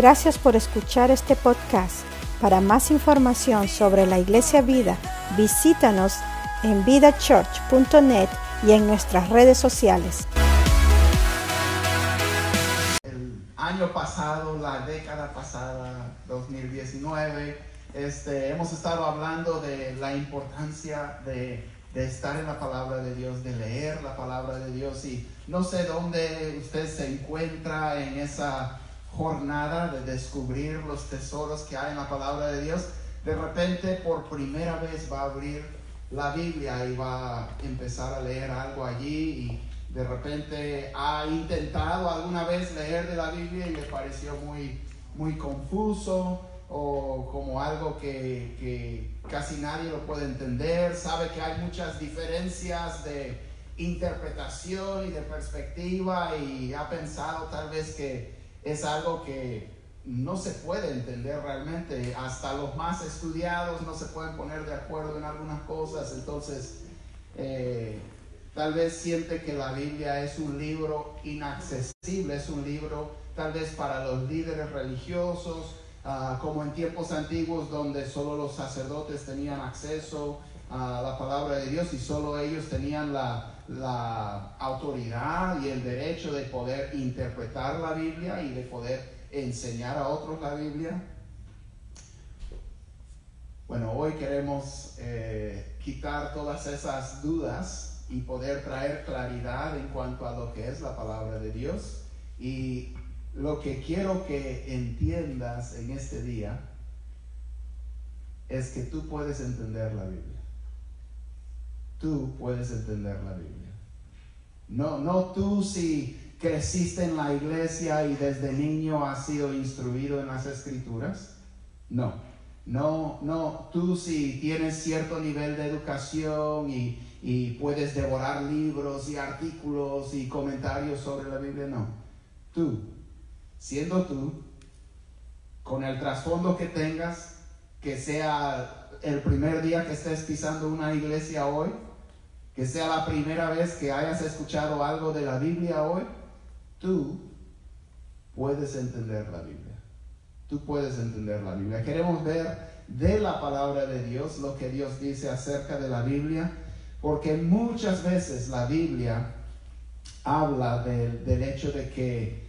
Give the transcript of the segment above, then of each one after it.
Gracias por escuchar este podcast. Para más información sobre la Iglesia Vida, visítanos en vidachurch.net y en nuestras redes sociales. El año pasado, la década pasada, 2019, este, hemos estado hablando de la importancia de, de estar en la palabra de Dios, de leer la palabra de Dios y no sé dónde usted se encuentra en esa jornada de descubrir los tesoros que hay en la palabra de Dios, de repente por primera vez va a abrir la Biblia y va a empezar a leer algo allí y de repente ha intentado alguna vez leer de la Biblia y le pareció muy, muy confuso o como algo que, que casi nadie lo puede entender, sabe que hay muchas diferencias de interpretación y de perspectiva y ha pensado tal vez que es algo que no se puede entender realmente. Hasta los más estudiados no se pueden poner de acuerdo en algunas cosas. Entonces, eh, tal vez siente que la Biblia es un libro inaccesible, es un libro tal vez para los líderes religiosos, uh, como en tiempos antiguos donde solo los sacerdotes tenían acceso a la palabra de Dios y solo ellos tenían la, la autoridad y el derecho de poder interpretar la Biblia y de poder enseñar a otros la Biblia. Bueno, hoy queremos eh, quitar todas esas dudas y poder traer claridad en cuanto a lo que es la palabra de Dios. Y lo que quiero que entiendas en este día es que tú puedes entender la Biblia. Tú puedes entender la Biblia. No, no tú si creciste en la iglesia y desde niño has sido instruido en las escrituras. No, no, no, tú si tienes cierto nivel de educación y, y puedes devorar libros y artículos y comentarios sobre la Biblia, no. Tú, siendo tú, con el trasfondo que tengas, que sea el primer día que estés pisando una iglesia hoy, que sea la primera vez que hayas escuchado algo de la Biblia hoy, tú puedes entender la Biblia. Tú puedes entender la Biblia. Queremos ver de la palabra de Dios lo que Dios dice acerca de la Biblia, porque muchas veces la Biblia habla del, hecho de que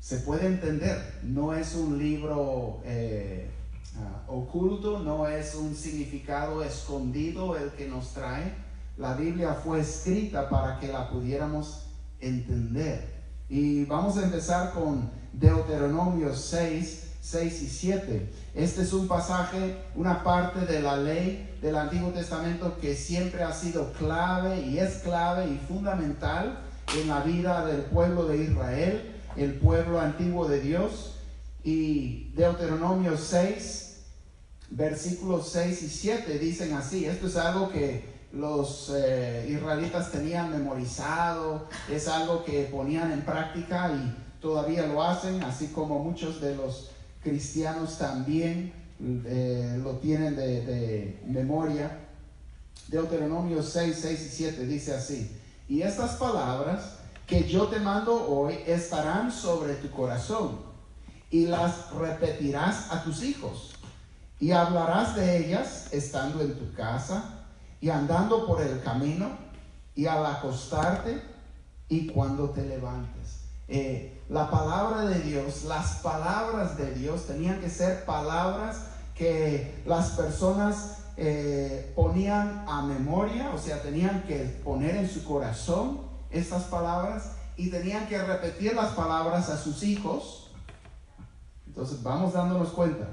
se puede entender, no es un libro eh, ah, oculto, no es un significado escondido el que nos trae, la Biblia fue escrita para que la pudiéramos entender. Y vamos a empezar con Deuteronomio 6, 6 y 7. Este es un pasaje, una parte de la ley del Antiguo Testamento que siempre ha sido clave y es clave y fundamental en la vida del pueblo de Israel, el pueblo antiguo de Dios. Y Deuteronomio 6, versículos 6 y 7 dicen así. Esto es algo que los eh, israelitas tenían memorizado, es algo que ponían en práctica y todavía lo hacen, así como muchos de los cristianos también eh, lo tienen de, de, memoria. Deuteronomio 6, 6 y 7 dice así, y estas palabras que yo te mando hoy estarán sobre tu corazón y las repetirás a tus hijos y hablarás de ellas estando en tu casa y andando por el camino y al acostarte y cuando te levantes. Eh, la palabra de Dios, las palabras de Dios tenían que ser palabras que las personas eh, ponían a memoria, o sea, tenían que poner en su corazón estas palabras y tenían que repetir las palabras a sus hijos. Entonces vamos dándonos cuenta,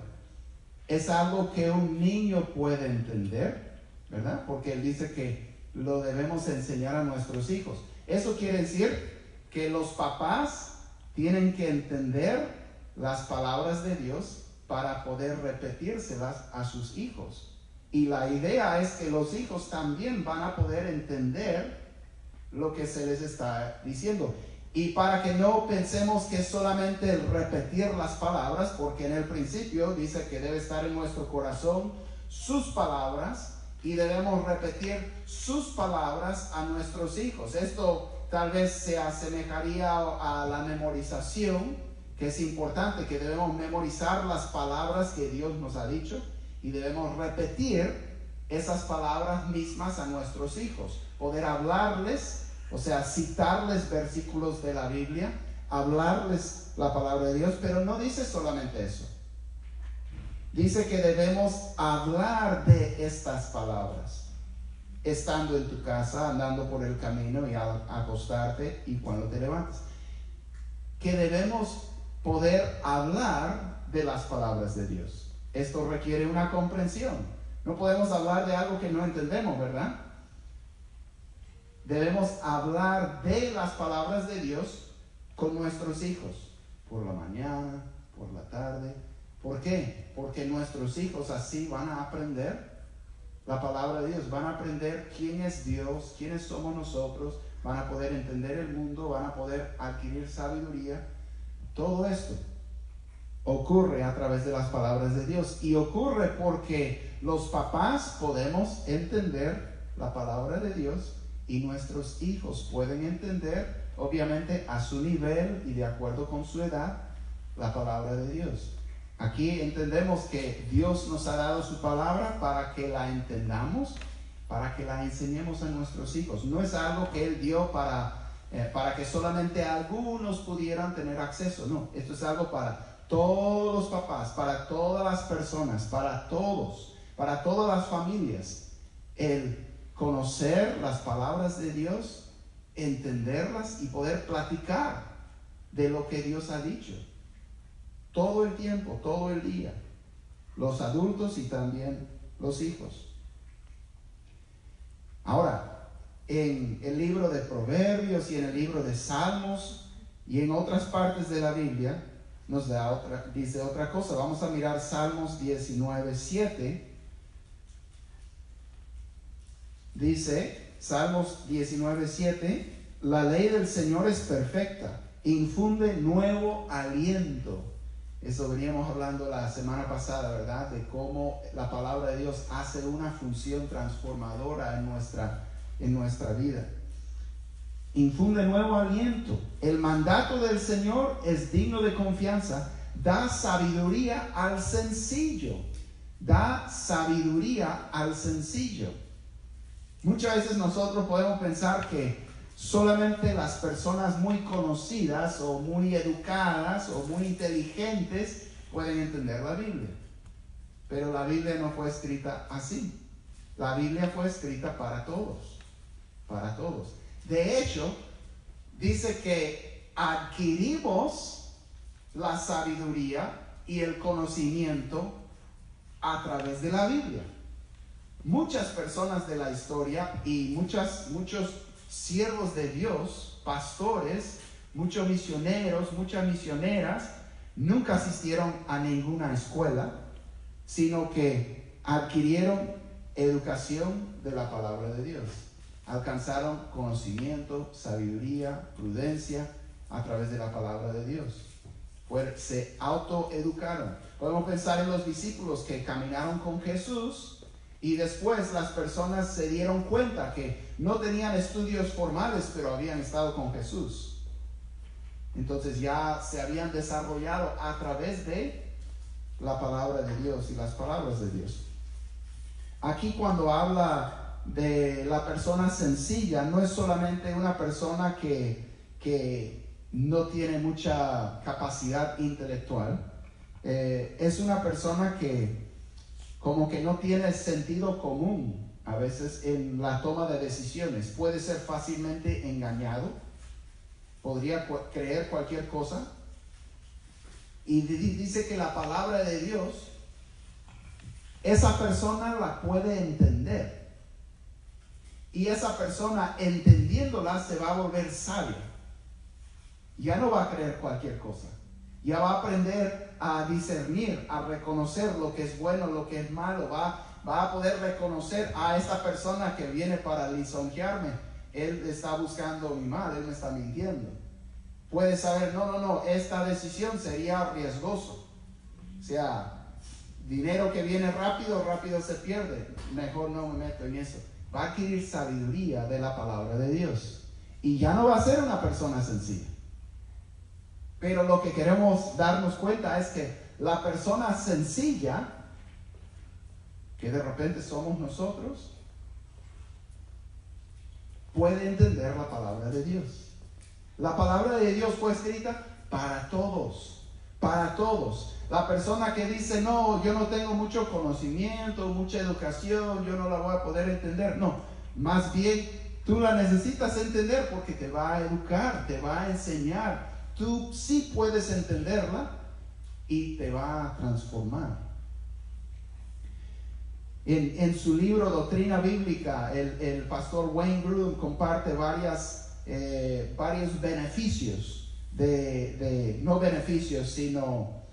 es algo que un niño puede entender ¿verdad? Porque él dice que lo debemos enseñar a nuestros hijos. Eso quiere decir que los papás tienen que entender las palabras de Dios para poder repetírselas a sus hijos. Y la idea es que los hijos también van a poder entender lo que se les está diciendo. Y para que no pensemos que es solamente el repetir las palabras, porque en el principio dice que debe estar en nuestro corazón sus palabras y debemos repetir sus palabras a nuestros hijos. Esto tal vez se asemejaría a la memorización que es importante, que debemos memorizar las palabras que Dios nos ha dicho y debemos repetir esas palabras mismas a nuestros hijos, poder hablarles, o sea, citarles versículos de la Biblia, hablarles la palabra de Dios, pero no dice solamente eso. Dice que debemos hablar de estas palabras, estando en tu casa, andando por el camino y acostarte y cuando te levantes. Que debemos poder hablar de las palabras de Dios. Esto requiere una comprensión. No podemos hablar de algo que no entendemos, ¿verdad? Debemos hablar de las palabras de Dios con nuestros hijos, por la mañana, por la tarde. ¿Por qué? Porque nuestros hijos así van a aprender la palabra de Dios, van a aprender quién es Dios, quiénes somos nosotros, van a poder entender el mundo, van a poder adquirir sabiduría. Todo esto ocurre a través de las palabras de Dios y ocurre porque los papás podemos entender la palabra de Dios y nuestros hijos pueden entender, obviamente a su nivel y de acuerdo con su edad, la palabra de Dios. Aquí entendemos que Dios nos ha dado su palabra para que la entendamos, para que la enseñemos a nuestros hijos. No es algo que Él dio para, eh, para que solamente algunos pudieran tener acceso. No, esto es algo para todos los papás, para todas las personas, para todos, para todas las familias. El conocer las palabras de Dios, entenderlas y poder platicar de lo que Dios ha dicho. Todo el tiempo, todo el día. Los adultos y también los hijos. Ahora, en el libro de Proverbios y en el libro de Salmos y en otras partes de la Biblia, nos da otra, dice otra cosa. Vamos a mirar Salmos 19, 7. Dice, Salmos 19, 7, la ley del Señor es perfecta, infunde nuevo aliento. Eso veníamos hablando la semana pasada, ¿verdad? De cómo la palabra de Dios hace una función transformadora en nuestra, en nuestra vida infunde nuevo aliento. El mandato del Señor es digno de confianza. Da sabiduría al sencillo. Da sabiduría al sencillo. Muchas veces nosotros podemos pensar que solamente las personas muy conocidas o muy educadas o muy inteligentes pueden entender la Biblia. Pero la Biblia no fue escrita así. La Biblia fue escrita para todos. Para todos. De hecho, dice que adquirimos la sabiduría y el conocimiento a través de la Biblia. Muchas personas de la historia y muchas, muchos siervos de Dios, pastores, muchos misioneros, muchas misioneras, nunca asistieron a ninguna escuela, sino que adquirieron educación de la palabra de Dios alcanzaron conocimiento, sabiduría, prudencia a través de la palabra de Dios. se autoeducaron. Podemos pensar en los discípulos que caminaron con Jesús y después las personas se dieron cuenta que no tenían estudios formales, pero habían estado con Jesús. Entonces ya se habían desarrollado a través de la palabra de Dios y las palabras de Dios. Aquí cuando habla de la persona sencilla no es solamente una persona que, no tiene mucha capacidad intelectual, eh, es una persona que como que no tiene sentido común a veces en la toma de decisiones, puede ser fácilmente engañado, podría creer cualquier cosa, y dice que la palabra de Dios, esa persona la puede entender y esa persona, entendiéndola, se va a volver sabia. Ya no va a creer cualquier cosa. Ya va a aprender a discernir, a reconocer lo que es bueno, lo que es malo. Va, va a poder reconocer a esta persona que viene para lisonjearme. Él está buscando mi mal, él me está mintiendo. Puede saber, no, no, no, esta decisión sería riesgoso. O sea, dinero que viene rápido, rápido se pierde. Mejor no me meto en eso va a adquirir sabiduría de la palabra de Dios. Y ya no va a ser una persona sencilla. Pero lo que queremos darnos cuenta es que la persona sencilla, que de repente somos nosotros, puede entender la palabra de Dios. La palabra de Dios fue escrita para todos, para todos. La persona que dice, no, yo no tengo mucho conocimiento, mucha educación, yo no la voy a poder entender. No, más bien tú la necesitas entender porque te va a educar, te va a enseñar. Tú sí puedes entenderla y te va a transformar. En, su libro Doctrina Bíblica, el, pastor Wayne Grudem comparte varias, eh, varios beneficios, de, no beneficios, sino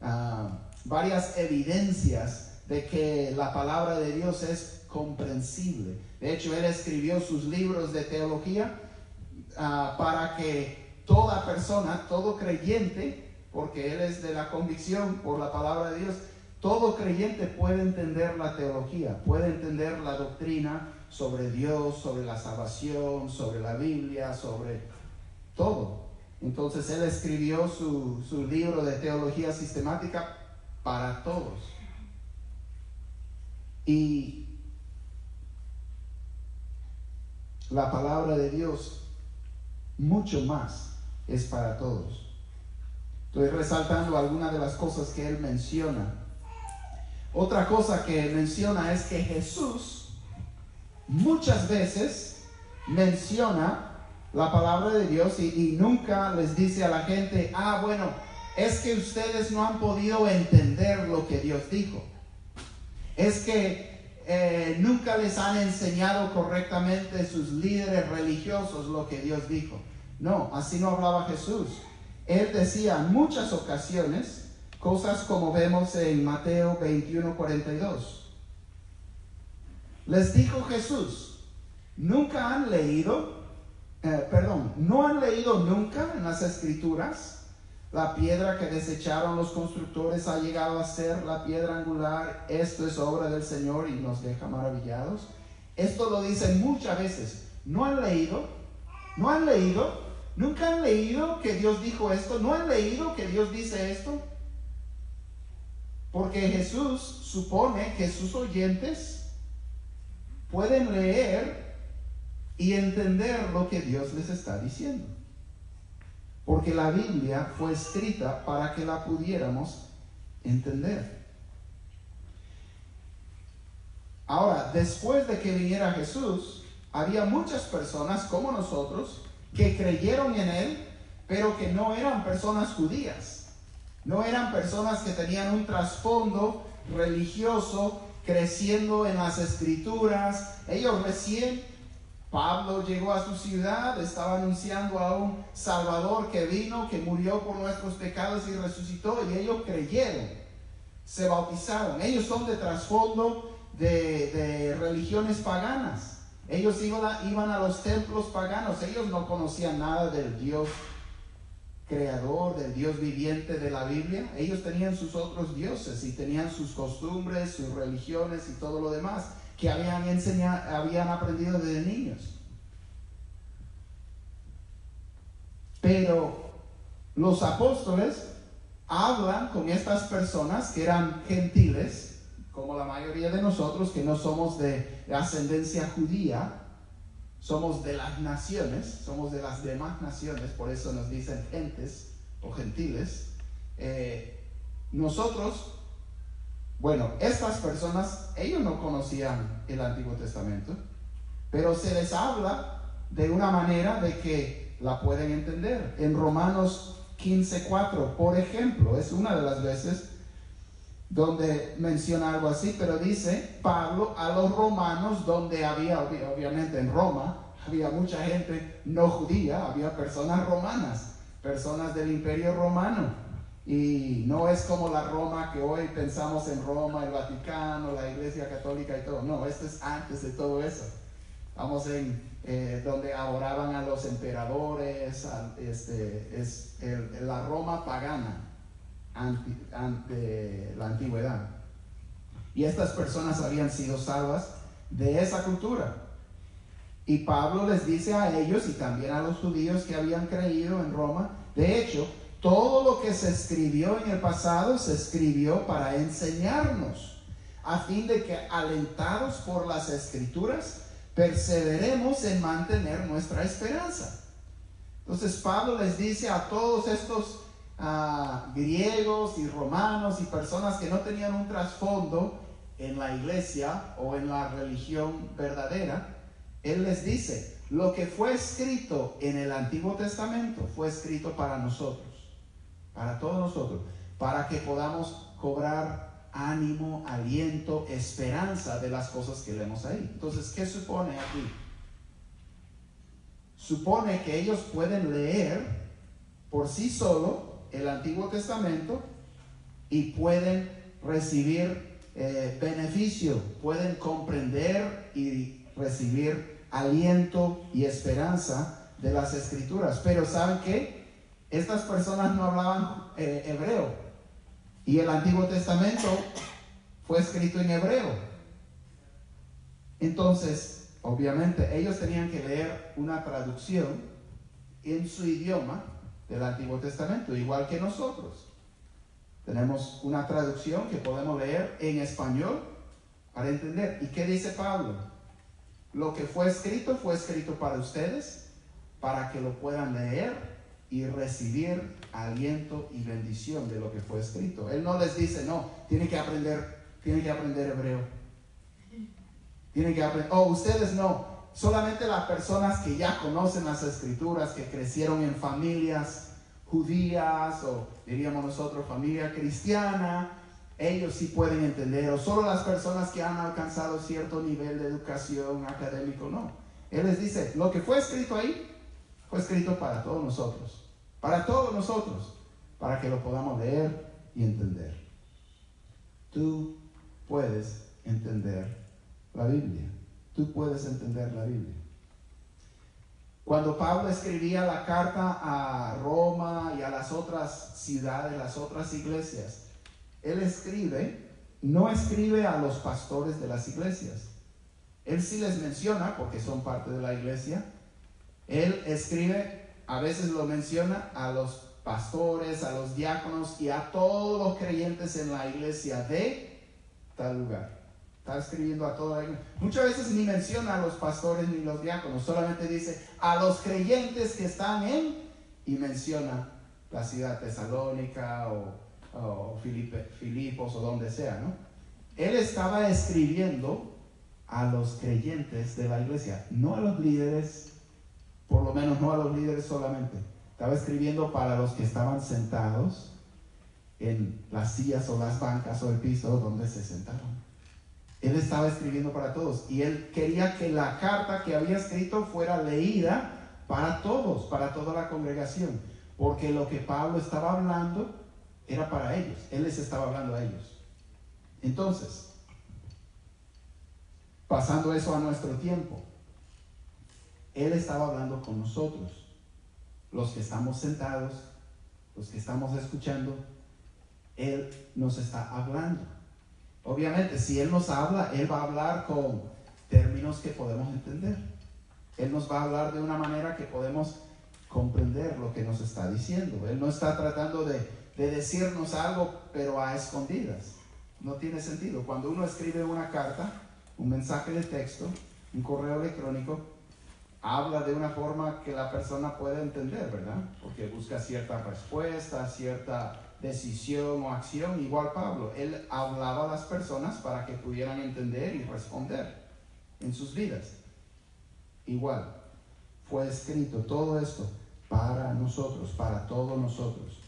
ah, varias evidencias de que la palabra de Dios es comprensible. De hecho, él escribió sus libros de teología ah, para que toda persona, todo creyente, porque él es de la convicción por la palabra de Dios, todo creyente puede entender la teología, puede entender la doctrina sobre Dios, sobre la salvación, sobre la Biblia, sobre todo. Entonces él escribió su, su libro de teología sistemática para todos. Y la palabra de Dios mucho más es para todos. Estoy resaltando algunas de las cosas que él menciona otra cosa que menciona es que Jesús muchas veces menciona la palabra de Dios y, nunca les dice a la gente, ah, bueno, es que ustedes no han podido entender lo que Dios dijo. Es que eh, nunca les han enseñado correctamente sus líderes religiosos lo que Dios dijo. No, así no hablaba Jesús. Él decía en muchas ocasiones, Cosas como vemos en Mateo 21, 42. Les dijo Jesús, nunca han leído, eh, perdón, no han leído nunca en las escrituras la piedra que desecharon los constructores ha llegado a ser la piedra angular. Esto es obra del Señor y nos deja maravillados. Esto lo dicen muchas veces. ¿No han leído? ¿No han leído? ¿Nunca han leído que Dios dijo esto? ¿No han leído que Dios dice esto? Porque Jesús supone que sus oyentes pueden leer y entender lo que Dios les está diciendo. Porque la Biblia fue escrita para que la pudiéramos entender. Ahora, después de que viniera Jesús, había muchas personas como nosotros que creyeron en Él, pero que no eran personas judías no eran personas que tenían un trasfondo religioso creciendo en las escrituras. Ellos recién, Pablo llegó a su ciudad, estaba anunciando a un Salvador que vino, que murió por nuestros pecados y resucitó, y ellos creyeron, se bautizaron. Ellos son de trasfondo de, religiones paganas. Ellos iban iban a los templos paganos, ellos no conocían nada del Dios creador, del Dios viviente de la Biblia, ellos tenían sus otros dioses y tenían sus costumbres, sus religiones y todo lo demás que habían enseñado, habían aprendido desde niños. Pero los apóstoles hablan con estas personas que eran gentiles, como la mayoría de nosotros que no somos de ascendencia judía, somos de las naciones, somos de las demás naciones, por eso nos dicen gentes o gentiles. Eh, nosotros, bueno, estas personas, ellos no conocían el Antiguo Testamento, pero se les habla de una manera de que la pueden entender. En Romanos 15:4, por ejemplo, es una de las veces donde menciona algo así, pero dice Pablo a los romanos, donde había, obviamente en Roma, había mucha gente no judía, había personas romanas, personas del imperio romano. Y no es como la Roma que hoy pensamos en Roma, el Vaticano, la Iglesia Católica y todo. No, esto es antes de todo eso. Vamos en eh, donde adoraban a los emperadores, este, es la Roma pagana ante, la antigüedad. Y estas personas habían sido salvas de esa cultura. Y Pablo les dice a ellos y también a los judíos que habían creído en Roma, de hecho, todo lo que se escribió en el pasado se escribió para enseñarnos, a fin de que alentados por las escrituras, perseveremos en mantener nuestra esperanza. Entonces Pablo les dice a todos estos ah, griegos y romanos y personas que no tenían un trasfondo en la iglesia o en la religión verdadera, él les dice, lo que fue escrito en el Antiguo Testamento fue escrito para nosotros para todos nosotros, para que podamos cobrar ánimo, aliento, esperanza de las cosas que leemos ahí. Entonces, ¿qué supone aquí? Supone que ellos pueden leer por sí solo el Antiguo Testamento y pueden recibir eh, beneficio, pueden comprender y recibir aliento y esperanza de las escrituras. Pero ¿saben qué? Estas personas no hablaban eh, hebreo y el Antiguo Testamento fue escrito en hebreo. Entonces, obviamente, ellos tenían que leer una traducción en su idioma del Antiguo Testamento, igual que nosotros. Tenemos una traducción que podemos leer en español para entender. ¿Y qué dice Pablo? Lo que fue escrito fue escrito para ustedes, para que lo puedan leer y recibir aliento y bendición de lo que fue escrito. Él no les dice, no, tienen que aprender, tienen que aprender hebreo. Tienen que aprender, oh, ustedes no, solamente las personas que ya conocen las escrituras, que crecieron en familias judías o diríamos nosotros familia cristiana, ellos sí pueden entender, o solo las personas que han alcanzado cierto nivel de educación académico, no. Él les dice, lo que fue escrito ahí, fue escrito para todos nosotros, para todos nosotros, para que lo podamos leer y entender. Tú puedes entender la Biblia. Tú puedes entender la Biblia. Cuando Pablo escribía la carta a Roma y a las otras ciudades, las otras iglesias, él escribe, no escribe a los pastores de las iglesias. Él sí les menciona, porque son parte de la iglesia, él escribe, a veces lo menciona, a los pastores, a los diáconos y a todos los creyentes en la iglesia de tal lugar. Está escribiendo a toda la. Muchas veces ni menciona a los pastores ni los diáconos, solamente dice a los creyentes que están en y menciona la ciudad tesalónica o, o Filipos o donde sea, ¿no? Él estaba escribiendo a los creyentes de la iglesia, no a los líderes por lo menos no a los líderes solamente. Estaba escribiendo para los que estaban sentados en las sillas o las bancas o el piso donde se sentaron. Él estaba escribiendo para todos y él quería que la carta que había escrito fuera leída para todos, para toda la congregación, porque lo que Pablo estaba hablando era para ellos, él les estaba hablando a ellos. Entonces, pasando eso a nuestro tiempo, él estaba hablando con nosotros, los que estamos sentados, los que estamos escuchando. Él nos está hablando. Obviamente, si Él nos habla, Él va a hablar con términos que podemos entender. Él nos va a hablar de una manera que podemos comprender lo que nos está diciendo. Él no está tratando de, de decirnos algo, pero a escondidas. No tiene sentido. Cuando uno escribe una carta, un mensaje de texto, un correo electrónico, habla de una forma que la persona puede entender, ¿verdad? Porque busca cierta respuesta, cierta decisión o acción, igual Pablo. Él hablaba a las personas para que pudieran entender y responder en sus vidas. Igual, fue escrito todo esto para nosotros, para todos nosotros.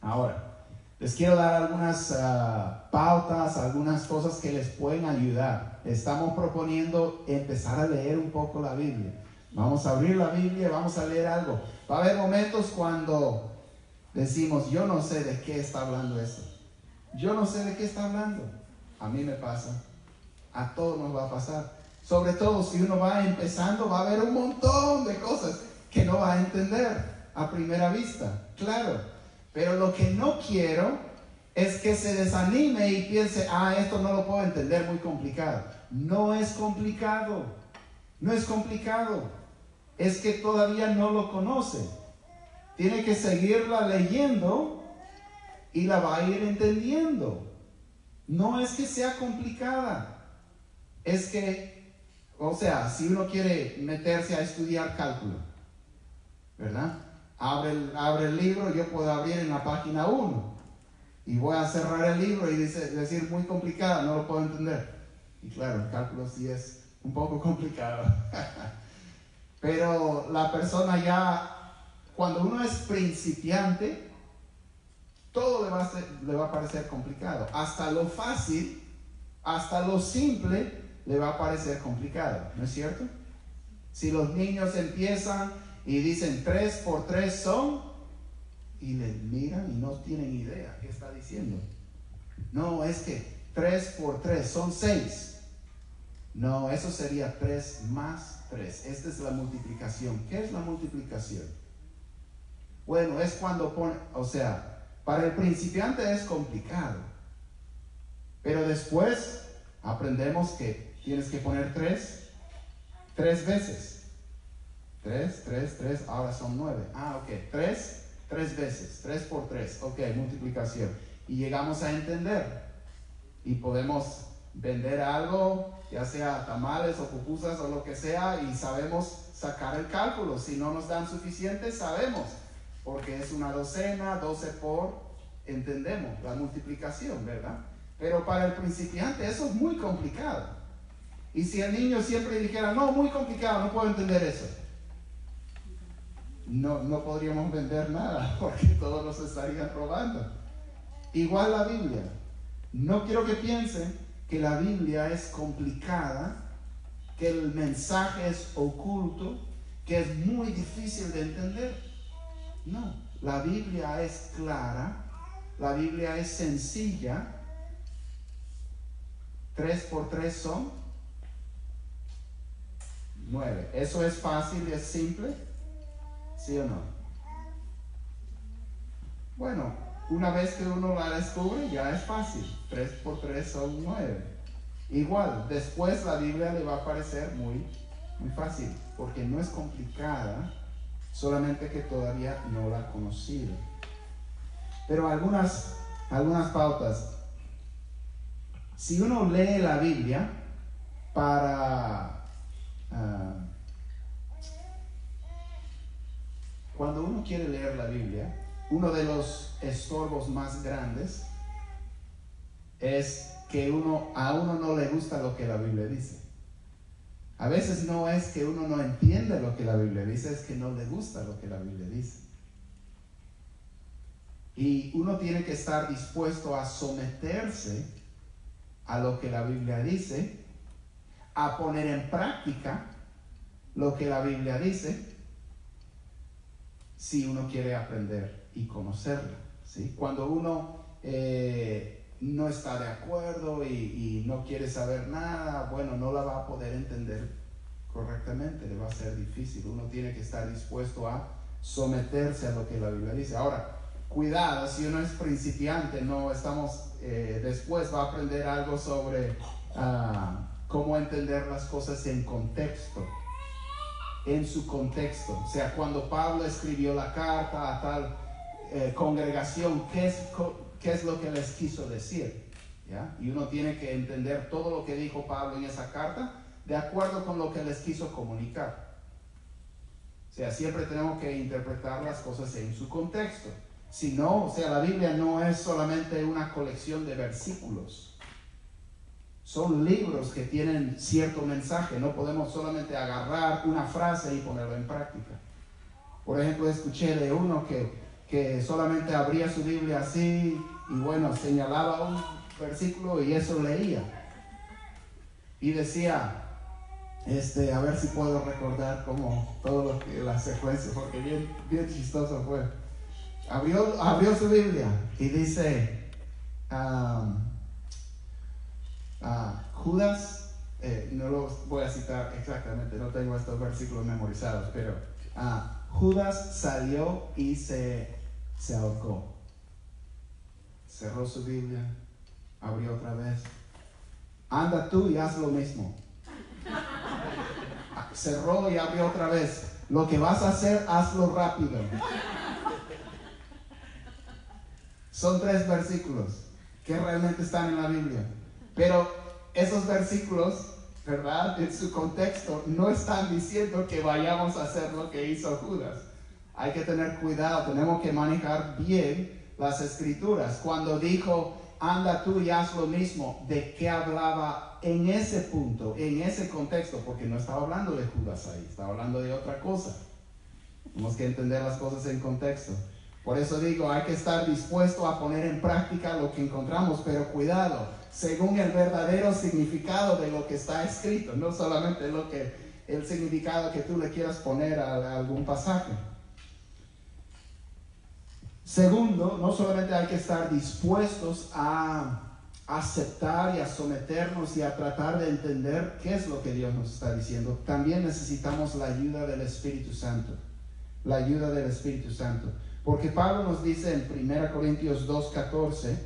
Ahora, les quiero dar algunas ah, pautas, algunas cosas que les pueden ayudar. Estamos proponiendo empezar a leer un poco la Biblia. Vamos a abrir la Biblia, vamos a leer algo. Va a haber momentos cuando decimos, yo no sé de qué está hablando eso. Yo no sé de qué está hablando. A mí me pasa. A todos nos va a pasar. Sobre todo si uno va empezando, va a haber un montón de cosas que no va a entender a primera vista. Claro. Pero lo que no quiero es que se desanime y piense, ah, esto no lo puedo entender, muy complicado. No es complicado, no es complicado, es que todavía no lo conoce. Tiene que seguirla leyendo y la va a ir entendiendo. No es que sea complicada, es que, o sea, si uno quiere meterse a estudiar cálculo, ¿verdad? Abre el, abre el libro, yo puedo abrir en la página 1 y voy a cerrar el libro y dice, decir muy complicada, no lo puedo entender. Y claro, el cálculo sí es un poco complicado. Pero la persona ya, cuando uno es principiante, todo le va, a le va a parecer complicado. Hasta lo fácil, hasta lo simple, le va a parecer complicado. ¿No es cierto? Si los niños empiezan y dicen 3 por 3 son, y le miran y no tienen idea qué está diciendo. No, es que 3 por 3 son 6. No, eso sería 3 más 3. Esta es la multiplicación. ¿Qué es la multiplicación? Bueno, es cuando pone, o sea, para el principiante es complicado. Pero después aprendemos que tienes que poner tres, tres veces. Tres, tres, tres, ahora son nueve. Ah, ok. Tres, tres veces. Tres por tres. Ok, multiplicación. Y llegamos a entender. Y podemos vender algo, ya sea tamales o pupusas o lo que sea, y sabemos sacar el cálculo. Si no nos dan suficiente, sabemos porque es una docena, 12 por, entendemos la multiplicación, ¿verdad? Pero para el principiante eso es muy complicado. Y si el niño siempre dijera, no, muy complicado, no puedo entender eso, no, no podríamos vender nada porque todos nos estarían robando. Igual la Biblia. No quiero que piensen que la Biblia es complicada, que el mensaje es oculto, que es muy difícil de entender. No, la Biblia es clara, la Biblia es sencilla. Tres por tres son nueve. ¿Eso es fácil y es simple? ¿Sí o no? Bueno, una vez que uno la descubre ya es fácil. Tres por tres son nueve. Igual, después la Biblia le va a parecer muy, muy fácil, porque no es complicada solamente que todavía no la ha conocido. Pero algunas, algunas pautas. Si uno lee la Biblia para... Ah, cuando uno quiere leer la Biblia, uno de los estorbos más grandes es que uno, a uno no le gusta lo que la Biblia dice. A veces no es que uno no entiende lo que la Biblia dice, es que no le gusta lo que la Biblia dice. Y uno tiene que estar dispuesto a someterse a lo que la Biblia dice, a poner en práctica lo que la Biblia dice, si uno quiere aprender y conocerla. ¿sí? Cuando uno eh, no está de acuerdo y, no quiere saber nada, bueno, no la va a poder entender correctamente, le va a ser difícil. Uno tiene que estar dispuesto a someterse a lo que la Biblia dice. Ahora, cuidado, si uno es principiante, no estamos, eh, después va a aprender algo sobre ah, cómo entender las cosas en contexto, en su contexto. O sea, cuando Pablo escribió la carta a tal eh, congregación, ¿qué es, qué es lo que les quiso decir. ¿ya? Y uno tiene que entender todo lo que dijo Pablo en esa carta de acuerdo con lo que les quiso comunicar. O sea, siempre tenemos que interpretar las cosas en su contexto. Si no, o sea, la Biblia no es solamente una colección de versículos. Son libros que tienen cierto mensaje. No podemos solamente agarrar una frase y ponerla en práctica. Por ejemplo, escuché de uno que, que solamente abría su Biblia así y bueno, señalaba un versículo y eso leía. Y decía, este, a ver si puedo recordar como todo lo que la secuencia, porque bien, bien chistoso fue. Abrió, abrió su Biblia y dice, um, Judas, eh, no lo voy a citar exactamente, no tengo estos versículos memorizados, pero ah, Judas salió y se, se ahorcó cerró su Biblia, abrió otra vez. Anda tú y haz lo mismo. Cerró y abrió otra vez. Lo que vas a hacer, hazlo rápido. Son tres versículos que realmente están en la Biblia. Pero esos versículos, ¿verdad? En su contexto, no están diciendo que vayamos a hacer lo que hizo Judas. Hay que tener cuidado, tenemos que manejar bien las escrituras. Cuando dijo, anda tú y haz lo mismo, ¿de qué hablaba en ese punto, en ese contexto? Porque no estaba hablando de Judas ahí, estaba hablando de otra cosa. Tenemos que entender las cosas en contexto. Por eso digo, hay que estar dispuesto a poner en práctica lo que encontramos, pero cuidado, según el verdadero significado de lo que está escrito, no solamente lo que el significado que tú le quieras poner a algún pasaje. Segundo, no solamente hay que estar dispuestos a aceptar y a someternos y a tratar de entender qué es lo que Dios nos está diciendo, también necesitamos la ayuda del Espíritu Santo. La ayuda del Espíritu Santo. Porque Pablo nos dice en 1 Corintios 2.14,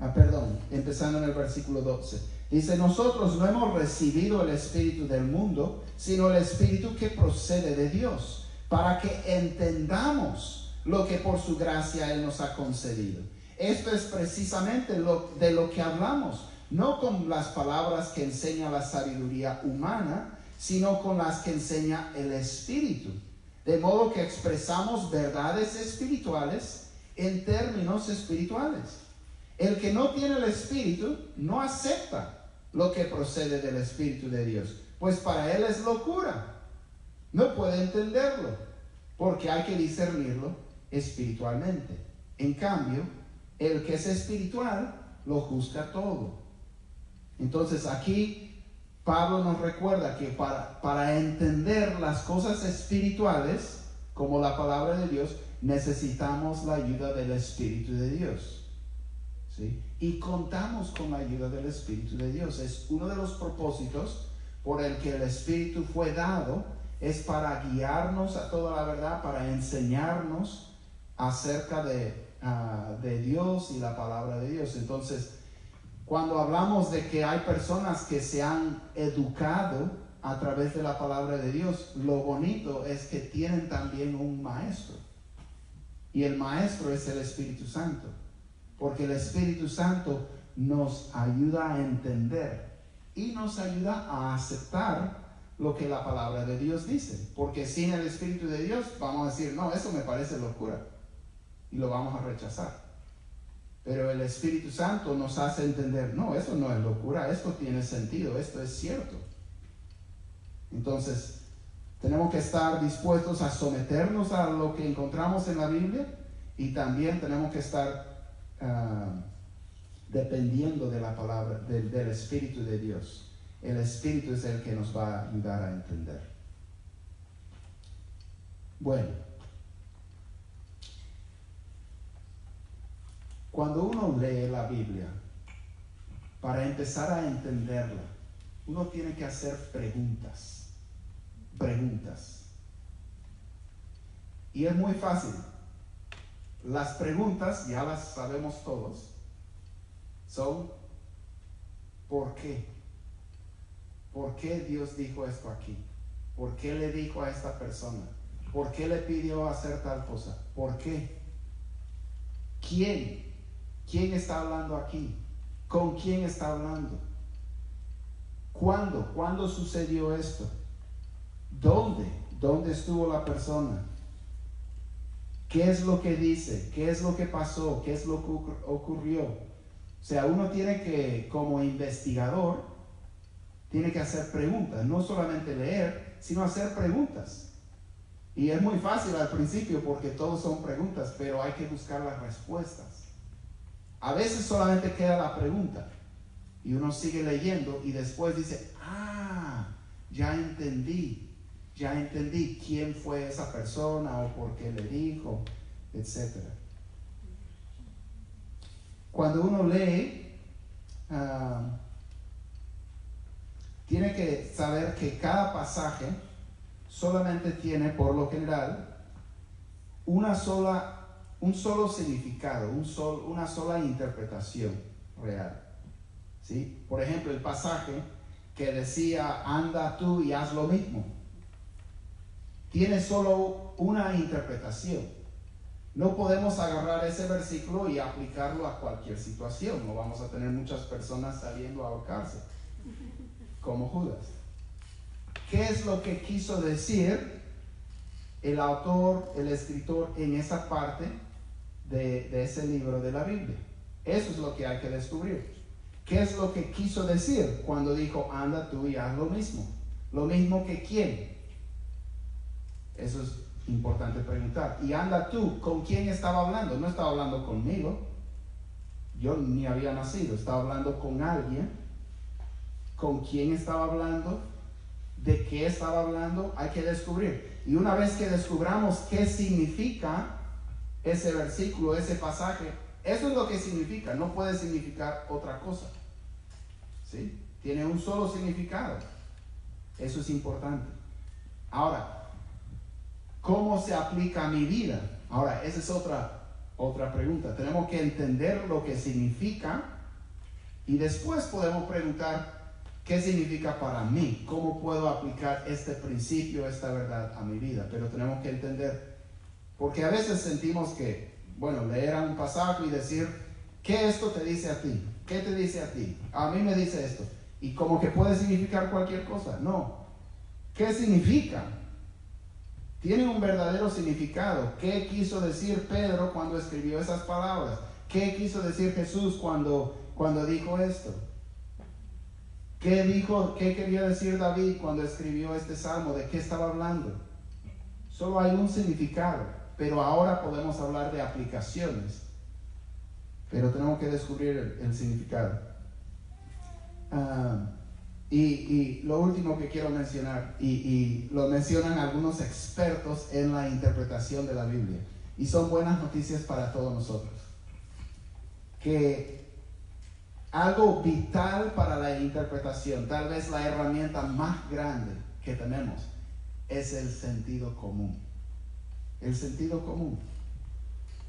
ah, perdón, empezando en el versículo 12, dice, nosotros no hemos recibido el Espíritu del mundo, sino el Espíritu que procede de Dios, para que entendamos lo que por su gracia Él nos ha concedido. Esto es precisamente de lo que hablamos, no con las palabras que enseña la sabiduría humana, sino con las que enseña el Espíritu. De modo que expresamos verdades espirituales en términos espirituales. El que no tiene el Espíritu no acepta lo que procede del Espíritu de Dios, pues para él es locura. No puede entenderlo, porque hay que discernirlo espiritualmente. En cambio, el que es espiritual lo juzga todo. Entonces aquí Pablo nos recuerda que para, para entender las cosas espirituales, como la palabra de Dios, necesitamos la ayuda del Espíritu de Dios. ¿sí? Y contamos con la ayuda del Espíritu de Dios. Es uno de los propósitos por el que el Espíritu fue dado, es para guiarnos a toda la verdad, para enseñarnos acerca ah, de, Dios y la palabra de Dios. Entonces, cuando hablamos de que hay personas que se han educado a través de la palabra de Dios, lo bonito es que tienen también un maestro. Y el maestro es el Espíritu Santo. Porque el Espíritu Santo nos ayuda a entender y nos ayuda a aceptar lo que la palabra de Dios dice. Porque sin el Espíritu de Dios vamos a decir, no, eso me parece locura y lo vamos a rechazar. Pero el Espíritu Santo nos hace entender, no, eso no es locura, esto tiene sentido, esto es cierto. Entonces, tenemos que estar dispuestos a someternos a lo que encontramos en la Biblia y también tenemos que estar ah, dependiendo de la palabra, del Espíritu de Dios. El Espíritu es el que nos va a ayudar a entender. Bueno. Cuando uno lee la Biblia, para empezar a entenderla, uno tiene que hacer preguntas, preguntas. Y es muy fácil. Las preguntas, ya las sabemos todos, son ¿por qué? ¿Por qué Dios dijo esto aquí? ¿Por qué le dijo a esta persona? ¿Por qué le pidió hacer tal cosa? ¿Por qué? ¿Quién? ¿Quién está hablando aquí? ¿Con quién está hablando? ¿Cuándo? ¿Cuándo sucedió esto? ¿Dónde? ¿Dónde estuvo la persona? ¿Qué es lo que dice? ¿Qué es lo que pasó? ¿Qué es lo que ocurrió? O sea, uno tiene que, como investigador, tiene que hacer preguntas, no solamente leer, sino hacer preguntas. Y es muy fácil al principio porque todos son preguntas, pero hay que buscar las respuestas. A veces solamente queda la pregunta y uno sigue leyendo y después dice, ah, ya entendí, ya entendí quién fue esa persona o por qué le dijo, etc. Cuando uno lee, ah, tiene que saber que cada pasaje solamente tiene, por lo general, una sola un solo significado, un una sola interpretación real. ¿Sí? Por ejemplo, el pasaje que decía, anda tú y haz lo mismo, tiene solo una interpretación. no podemos agarrar ese versículo y aplicarlo a cualquier situación. No vamos a tener muchas personas saliendo a ahorcarse, como Judas. ¿Qué es lo que quiso decir el autor, el escritor en esa parte de, ese libro de la Biblia? Eso es lo que hay que descubrir. ¿Qué es lo que quiso decir cuando dijo, anda tú y haz lo mismo? Lo mismo que quién. Eso es importante preguntar. Y anda tú, ¿con quién estaba hablando? No estaba hablando conmigo. Yo ni había nacido, estaba hablando con alguien. ¿Con quién estaba hablando? ¿De qué estaba hablando? Hay que descubrir. Y una vez que descubramos qué significa ese versículo, ese pasaje, eso es lo que significa, no puede significar otra cosa. ¿Sí? Tiene un solo significado. Eso es importante. Ahora, ¿Cómo se aplica a mi vida? Ahora, esa es otra, otra pregunta. Tenemos que entender lo que significa y después podemos preguntar qué significa para mí, cómo puedo aplicar este principio, esta verdad a mi vida. Pero tenemos que entender, porque a veces sentimos que, bueno, leer un pasaje y decir, ¿qué esto te dice a ti? ¿Qué te dice a ti? A mí me dice esto. Y como que puede significar cualquier cosa. No. ¿Qué significa? tienen un verdadero significado. ¿Qué quiso decir Pedro cuando escribió esas palabras? ¿Qué quiso decir Jesús cuando, cuando dijo esto? ¿Qué dijo, qué quería decir David cuando escribió este salmo? ¿De qué estaba hablando? Solo hay un significado, pero ahora podemos hablar de aplicaciones. Pero tenemos que descubrir el, significado. Ah, y, lo último que quiero mencionar, y, lo mencionan algunos expertos en la interpretación de la Biblia, y son buenas noticias para todos nosotros, que algo vital para la interpretación, tal vez la herramienta más grande que tenemos, es el sentido común. El sentido común.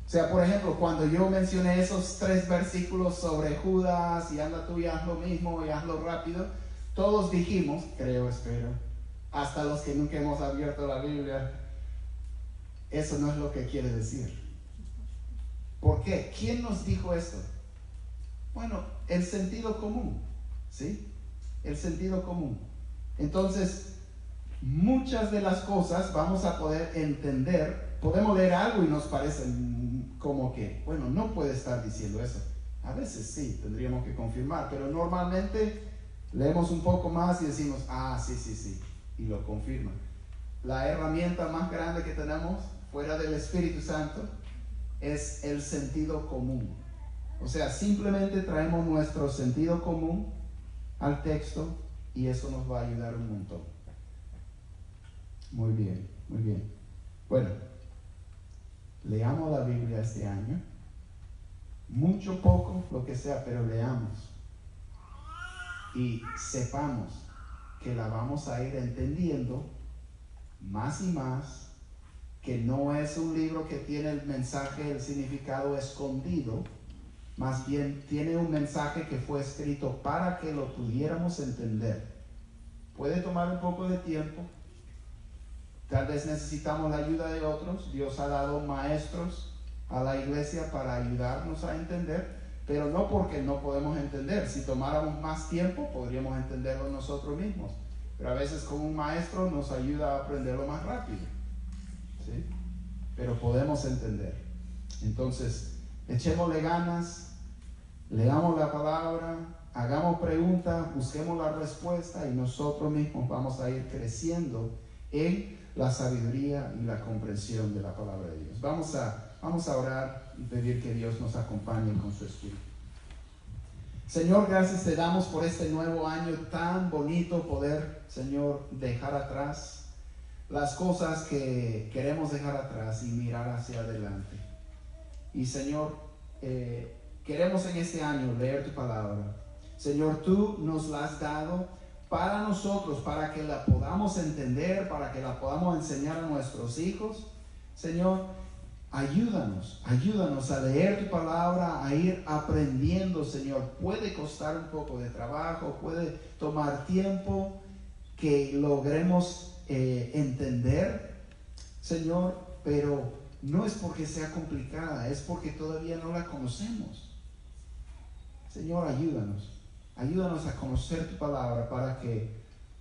O sea, por ejemplo, cuando yo mencioné esos tres versículos sobre Judas y anda tú y haz lo mismo y hazlo rápido, todos dijimos, creo, espero, hasta los que nunca hemos abierto la Biblia, eso no es lo que quiere decir. ¿Por qué? ¿Quién nos dijo esto? Bueno, el sentido común, ¿sí? El sentido común. Entonces, muchas de las cosas vamos a poder entender, podemos leer algo y nos parece como que, bueno, no puede estar diciendo eso. A veces sí, tendríamos que confirmar, pero normalmente Leemos un poco más y decimos, ah, sí, sí, sí, y lo confirma. La herramienta más grande que tenemos fuera del Espíritu Santo es el sentido común. O sea, simplemente traemos nuestro sentido común al texto y eso nos va a ayudar un montón. Muy bien, muy bien. Bueno, leamos la Biblia este año. Mucho, poco, lo que sea, pero leamos y sepamos que la vamos a ir entendiendo más y más, que no es un libro que tiene el mensaje, el significado escondido, más bien tiene un mensaje que fue escrito para que lo pudiéramos entender. Puede tomar un poco de tiempo, tal vez necesitamos la ayuda de otros, Dios ha dado maestros a la iglesia para ayudarnos a entender, pero no porque no podemos entender. Si tomáramos más tiempo, podríamos entenderlo nosotros mismos. Pero a veces con un maestro nos ayuda a aprenderlo más rápido. ¿sí? Pero podemos entender. Entonces, echémosle ganas, leamos la palabra, hagamos preguntas, busquemos la respuesta y nosotros mismos vamos a ir creciendo en la sabiduría y la comprensión de la palabra de Dios. Vamos a Vamos a orar y pedir que Dios nos acompañe con su Espíritu. Señor, gracias te damos por este nuevo año tan bonito poder, Señor, dejar atrás las cosas que queremos dejar atrás y mirar hacia adelante. Y Señor, eh, queremos en este año leer tu palabra. Señor, tú nos la has dado para nosotros, para que la podamos entender, para que la podamos enseñar a nuestros hijos. Señor, Ayúdanos, ayúdanos a leer tu palabra, a ir aprendiendo, Señor. Puede costar un poco de trabajo, puede tomar tiempo que logremos eh, entender, Señor, pero no es porque sea complicada, es porque todavía no la conocemos. Señor, ayúdanos. Ayúdanos a conocer tu palabra para que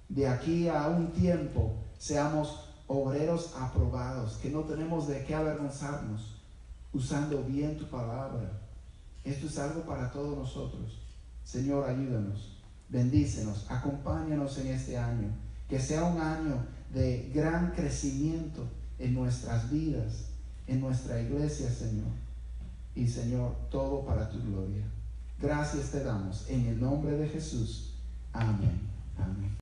de aquí a un tiempo seamos obreros aprobados, que no tenemos de qué avergonzarnos, usando bien tu palabra. Esto es algo para todos nosotros. Señor, ayúdanos, bendícenos, acompáñanos en este año, que sea un año de gran crecimiento en nuestras vidas, en nuestra iglesia, Señor. Y Señor, todo para tu gloria. Gracias te damos en el nombre de Jesús. Amén. Amén.